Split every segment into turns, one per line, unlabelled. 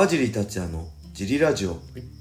川尻達也のジリラジオ。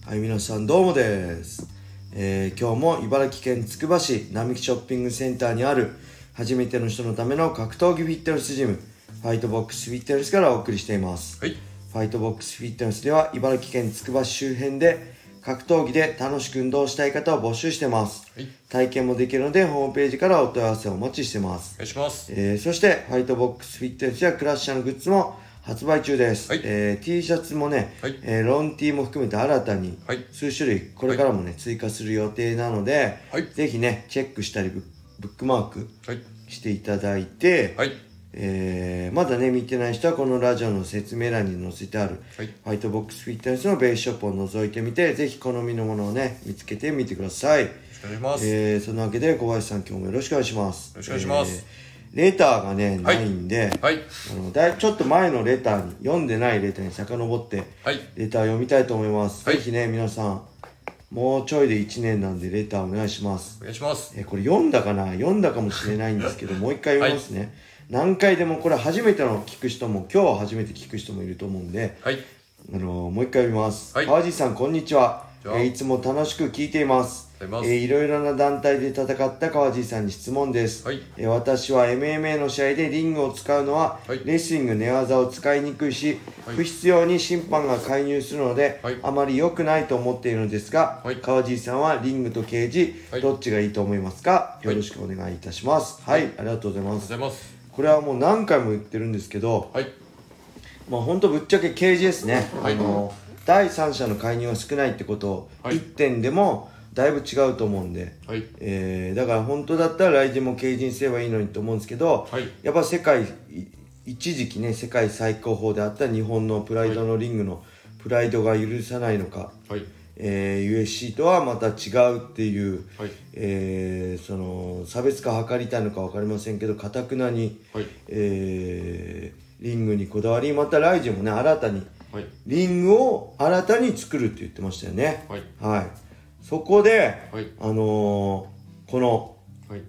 はい、皆さんどうもです、えー今日も茨城県つくば市並木ショッピングセンターにある初めての人のための格闘技フィットネスジムファイトボックスフィットネスからお送りしています。
はい。
ファイトボックスフィットネスでは茨城県つくば市周辺で格闘技で楽しく運動したい方を募集してます、
はい。
体験もできるのでホームページからお問い合わせをお待ちしてます。
お願いします。
えーそして、ファイトボックスフィットネスやクラッシャーのグッズも発売中です。
はい
えー T シャツもね、
はい
えーロン T も含めて新たに
はい
数種類これからもね、追加する予定なので、
はい
ぜひね、チェックしたりブックマーク
はい。
していただいて、
はい。
えーまだね、見てない人はこのラジオの説明欄に載せてある、
はい
ファイトボックスフィットネスのベースショップを覗いてみて、ぜひ好みのものをね、見つけてみてください。
お願いします。
えーそのわけで小林さん今日もよろしくお願いします。
よろしくお願いします
えーレターがね、
はい。
ないんで、
はい。
あのだいちょっと前のレターに読んでないレターに遡って
はい。
レター読みたいと思います、
はい。
ぜひね皆さんもうちょいで1年なんでレターお願いします。
お願いします。
えーこれ読んだかな？読んだかもしれないんですけど もう一回読みますね、何回でもこれ初めての聞く人も今日初めて聞く人もいると思うんで
はい。
あのもう一回読みます、
はい。
川地さんこんにちは。
こんにちは。
えーいつも楽しく聞いていますえーいろいろな団体で戦った川地さんに質問です、
はい。
えー私は MMA の試合でリングを使うのは、
はい。
レスリング寝技を使いにくいし、
はい。
不必要に審判が介入するので、
はい。
あまり良くないと思っているのですが、
はい。
川地さんはリングとケージ、
はい。
どっちがいいと思いますか？よろしくお願いいたします。はい、ありがとうございます。これはもう何回も言ってるんですけど、
はい。
まあ本当ぶっちゃけケージですね、
はい。
あの第三者の介入が少ないってこと
はい。
1点でもだいぶ違うと思うんで、
はい。
えーだから本当だったら来人もケージにすればいいのにと思うんですけど、
はい
やっぱ世界い一時期ね世界最高峰であった日本のプライドのリングのプライドが許さないのか、
はい。
えー USC とはまた違うっていう、
はい。
えーその差別化を図りたいのか分かりませんけどかたくなに、
はい。
えーリングにこだわりまたライジンもね新たに
はい。
リングを新たに作るって言ってましたよね
はい。
はいそこで、
はい。
あのーこの
はい。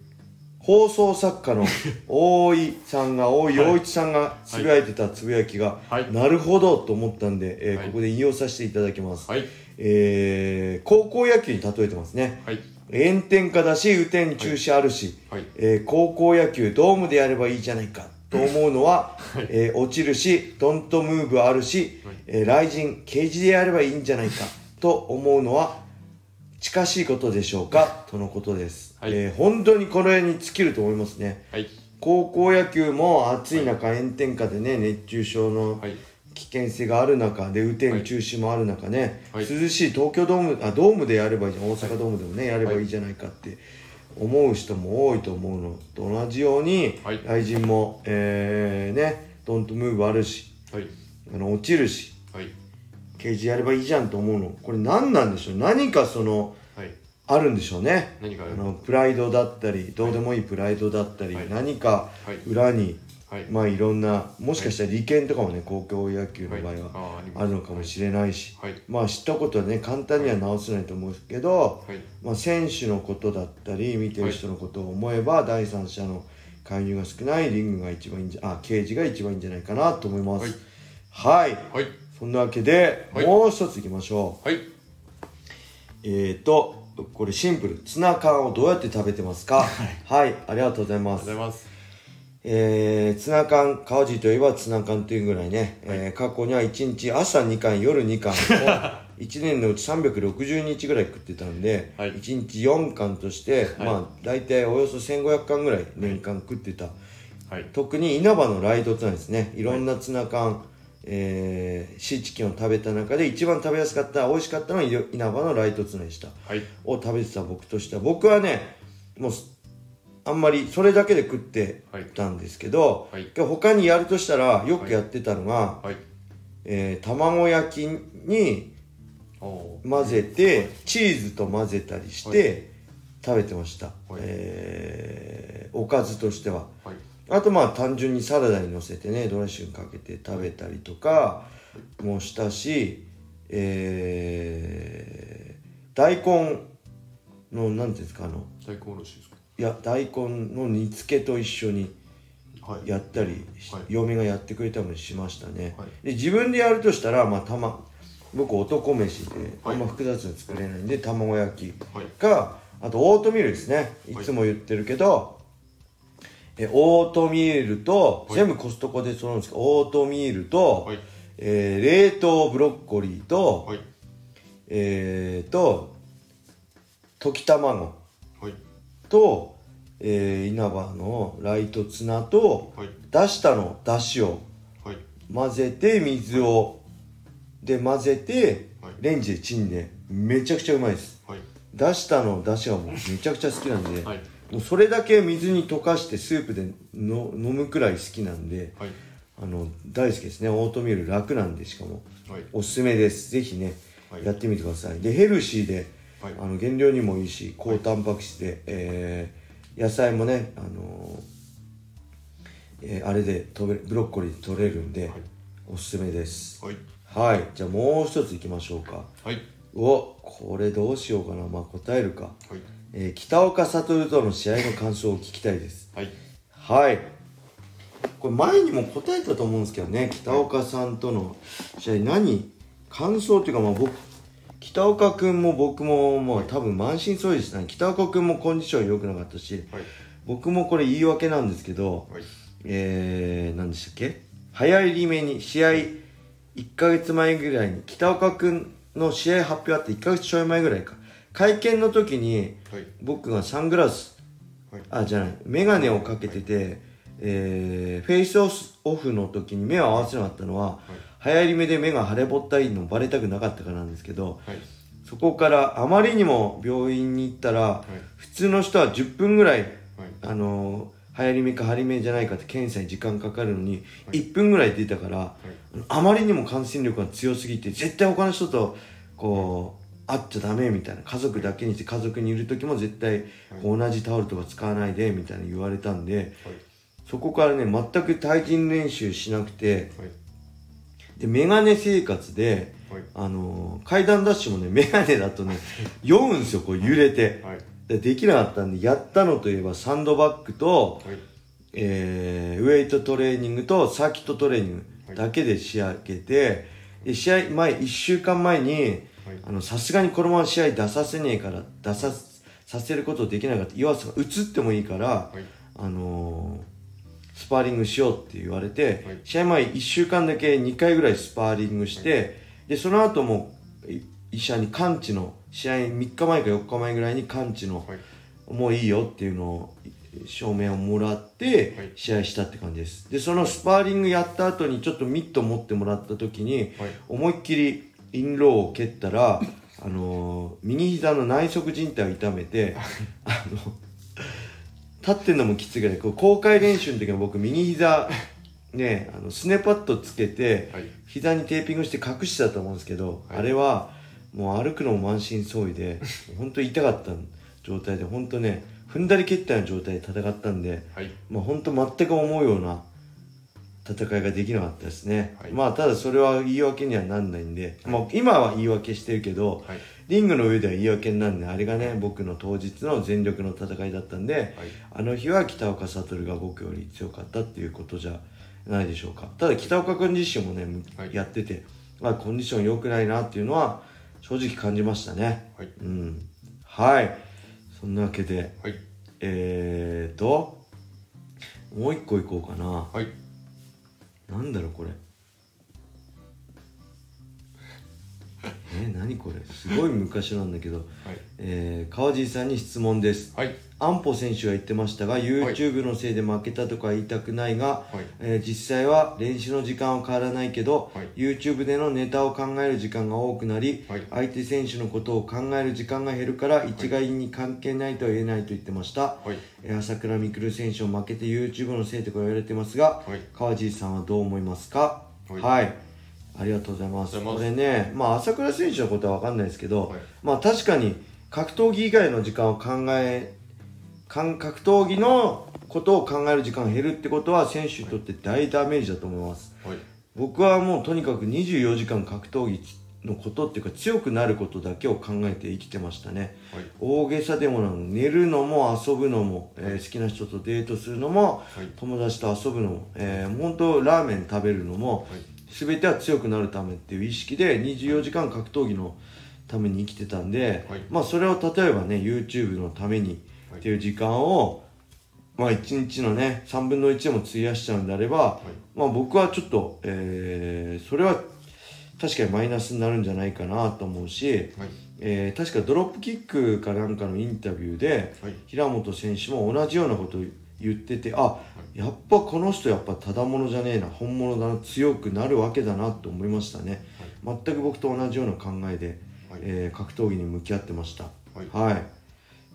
放送作家の 大井さんが大井
はい
陽一さんがつぶやいてたつぶやきが、
はい
なるほどと思ったんで、えー
はい
ここで引用させていただきます、
はい。
えー高校野球に例えてますね
はい。
炎天下だし雨天中止あるし、
はい。
えー高校野球ドームでやればいいじゃないかと思うのは、えー落ちるしドントムーブあるし、
はい
えー雷神ケージでやればいいんじゃないかと思うのは近しいことでしょうか？とのことです、
はい。
えー本当にこれに尽きると思いますね。
はい。
高校野球も暑い中、炎天下でね熱中症の
はい。
危険性がある中で雨天中止もある中ね、
はい。
涼しい東京ドームあドームでやればいいじゃん。大阪ドームでもねやればいいじゃないかって思う人も多いと思うの。と同じように、
はい。
雷神も、えー、ねドントムーブあるし
はい。
あの落ちるし
はい。
ケージやればいいじゃんと思うの。これ何なんでしょう。何かその
はい。
あるんでしょうね。
何かあ
のプライドだったりどうでもいいプライドだったり、
はい。
何か
はい。
裏に、
はい。
まあいろんなもしかしたら利権とかもね高校野球の場合は、
はい。あ
るのかもしれないし、
はい。
まあ知ったことはね簡単には直せないと思うけど、
はい。
まあ、選手のことだったり見てる人のことを思えば、第三者の介入が少ないリングが一番いいんじゃあケージが一番いいんじゃないかなと思います。はい、
はい。
そんなわけで、
はい。
もう一ついきましょう。
はい。
えーとこれシンプル。ツナ缶をどうやって食べてますか？はい、ありがとうござい
ありが
ます
とうございます。
えー、ツナ缶川尻といえばツナ缶というぐらいね、えー過去には1日朝2缶夜2缶を 1年のうち360日ぐらい食ってたんで、
はい。
1日4缶として、
はい。
まあ大体およそ1500缶ぐらい年間食ってた、
はい。
特に稲葉のライトツナですねいろんなツナ缶、えーシーチキンを食べた中で一番食べやすかった美味しかったのは稲葉のライトツナでした。
はい。
を食べてた僕としては僕はねもうあんまりそれだけで食ってたんですけど、
はい。
他にやるとしたらよくやってたのが、
はい。
えー卵焼きに混ぜてチーズと混ぜたりして食べてました、
はい。
えーおかずとしては。
はい。
あとまあ単純にサラダにのせてねドレッシングかけて食べたりとかもしたし、えー大根のなんていうんですかあの
大根おろしですか？
いや大根の煮付けと一緒に
はい。
やったり、
はい。
嫁がやってくれたりもしましたね、
はい。
で自分でやるとしたらまあたま僕男飯で
はい。
あんま複雑に作れないんで卵焼き
はい。
かあとオートミールですね。いつも言ってるけど、えオートミールと、
はい。
全部コストコで揃うんですけどオートミールと、
はい。
えー冷凍ブロッコリーと、
はい。
えーと溶き卵
はい。
と、えー稲葉のライトツナと
はい。
出したのだしを
はい。
混ぜて水をで混ぜて
はい。
レンジでチンでめちゃくちゃうまいです。
はい。
出したのだしがもうめちゃくちゃ好きなんで、それだけ水に溶かしてスープでの飲むくらい好きなんで
はい。
あの大好きですね。オートミール楽なんでしかも。
はい。
おすすめです。ぜひね、
はい。
やってみてください。でヘルシーで、
はい。
あの減量にもいいし高タンパク質で、えー野菜もね、あのーえーあれで取れブロッコリーで取れるんで、
はい。
おすすめです。
はい。
はい。じゃあもう一ついきましょうか。
はい。
おこれどうしようかな。まあ答えるか、
はい
えー北岡悟との試合の感想を聞きたいです。
はい。
はい。これ前にも答えたと思うんですけどね北岡さんとの試合何感想っていうかまあ僕北岡君も僕もまあ多分満身創痍ですね。北岡君もコンディション良くなかったし
はい。
僕もこれ言い訳なんですけど
はい。
えー、何でしたっけ？早いり目に試合1ヶ月前ぐらいに北岡君の試合発表あって1ヶ月ちょい前ぐらいか会見の時に
はい。
僕がサングラス
はい。
あじゃない眼鏡をかけてて、えーフェイスオフの時に目を合わせなかったのは、流行り目で目が腫れぼったいのバレたくなかったからなんですけど
はい。
そこからあまりにも病院に行ったら、
はい。
普通の人は10分ぐらい
はい。
あのー流行り目か張り目じゃないかって検査に時間かかるのに、1分ぐらい出たから、あまりにも感染力が強すぎて絶対他の人とこう会っちゃダメみたいな。家族だけにして家族にいる時も絶対同じタオルとか使わないでみたいな言われたんで
はい。
そこからね全く対人練習しなくて
はい。
でメガネ生活で
はい。
あのー階段ダッシュもねメガネだとね酔うんですよこう揺れて。
はい。
でできなかったんでやったのといえばサンドバッグと
はい。
えーウェイトトレーニングとサーキットトレーニングだけで仕上げて、で試合前1週間前にさすがにこのまま試合出させねえから出ささせることできなかった。岩瀬が移ってもいいから、
はい。
あのースパーリングしようって言われて、
はい。
試合前1週間だけ2回ぐらいスパーリングして、でその後もい医者に完治の試合3日前か4日前ぐらいに完治の、
はい
もういいよっていうのを証明をもらって
はい。
試合したって感じです。でそのスパーリングやった後にちょっとミット持ってもらった時に
はい。
思いっきりインローを蹴ったらあのー右膝の内側靭帯を痛めてあの立ってんのもきついぐらい公開練習の時は僕右膝ねあのスネパッドつけて
はい。
膝にテーピングして隠してたと思うんですけど、
はい。
あれはもう歩くのも満身創痍で本当痛かった状態で本当ね踏んだり蹴ったような状態で戦ったんで、
はい。
まあ、本当全く思うような戦いができなかったですね、
はい。
まあただそれは言い訳にはなんないんで、まあ、今は言い訳してるけど、
はい。
リングの上では言い訳になんであれがね僕の当日の全力の戦いだったんで、
はい。
あの日は北岡悟が僕より強かったっていうことじゃないでしょうか。ただ北岡君自身もね、
はい。
やってて、まあ、コンディション良くないなっていうのは正直感じましたね。
はい。
うん。はいそんなわけで
はい。
えーともう一個いこうかな。
はい。
なんだろうこれえー、何これ？すごい昔なんだけど、
はい。
えー、川尻さんに質問です。
はい。
安保選手が言ってましたが YouTube のせいで負けたとか言いたくないが、
はい。
えー実際は練習の時間は変わらないけど、
はい。
YouTube でのネタを考える時間が多くなり、
はい。
相手選手のことを考える時間が減るから一概に関係ないとは言えないと言ってました、
はい。
えー朝倉未来選手を負けて YouTube のせいとか言われてますが、
はい。
川尻さんはどう思いますか？
はい
ありがとうございます。これねまあ朝倉選手のことは分かんないですけど、
はい。
まあ確かに格闘技以外の時間を考え格闘技のことを考える時間が減るってことは選手にとって大ダメージだと思います。
はい。
僕はもうとにかく24時間格闘技のことっていうか強くなることだけを考えて生きてましたね。
はい。
大げさでもなく寝るのも遊ぶのも、えー好きな人とデートするのも
はい。
友達と遊ぶのも、えー、本当ラーメン食べるのも
はい
全ては強くなるためっていう意識で24時間格闘技のために生きてたんで、
はい。
まあそれを例えばね YouTube のために
はい
っていう時間を、まあ1日のね3分の1でも費やしちゃうんであれば、まあ僕はちょっと、えーそれは確かにマイナスになるんじゃないかなと思うし、
はい。
えー確かドロップキックかなんかのインタビューで、
はい。
平本選手も同じようなことを言っててあやっぱこの人やっぱただものじゃねえな本物だな強くなるわけだなと思いましたね、全く僕と同じような考えで、
はい。
えー格闘技に向き合ってました。
はい。
はい。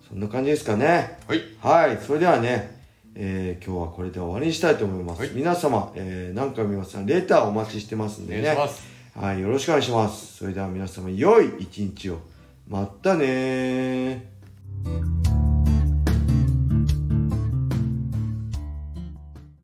そんな感じですかね。
はい。
はい。それではね、えー今日はこれで終わりにしたいと思います、
はい。
皆様、えー何回も言います。がレターお待ちしてますん
お
でねはい、よろしくお願いします。それでは皆様、良い一日を。またねー。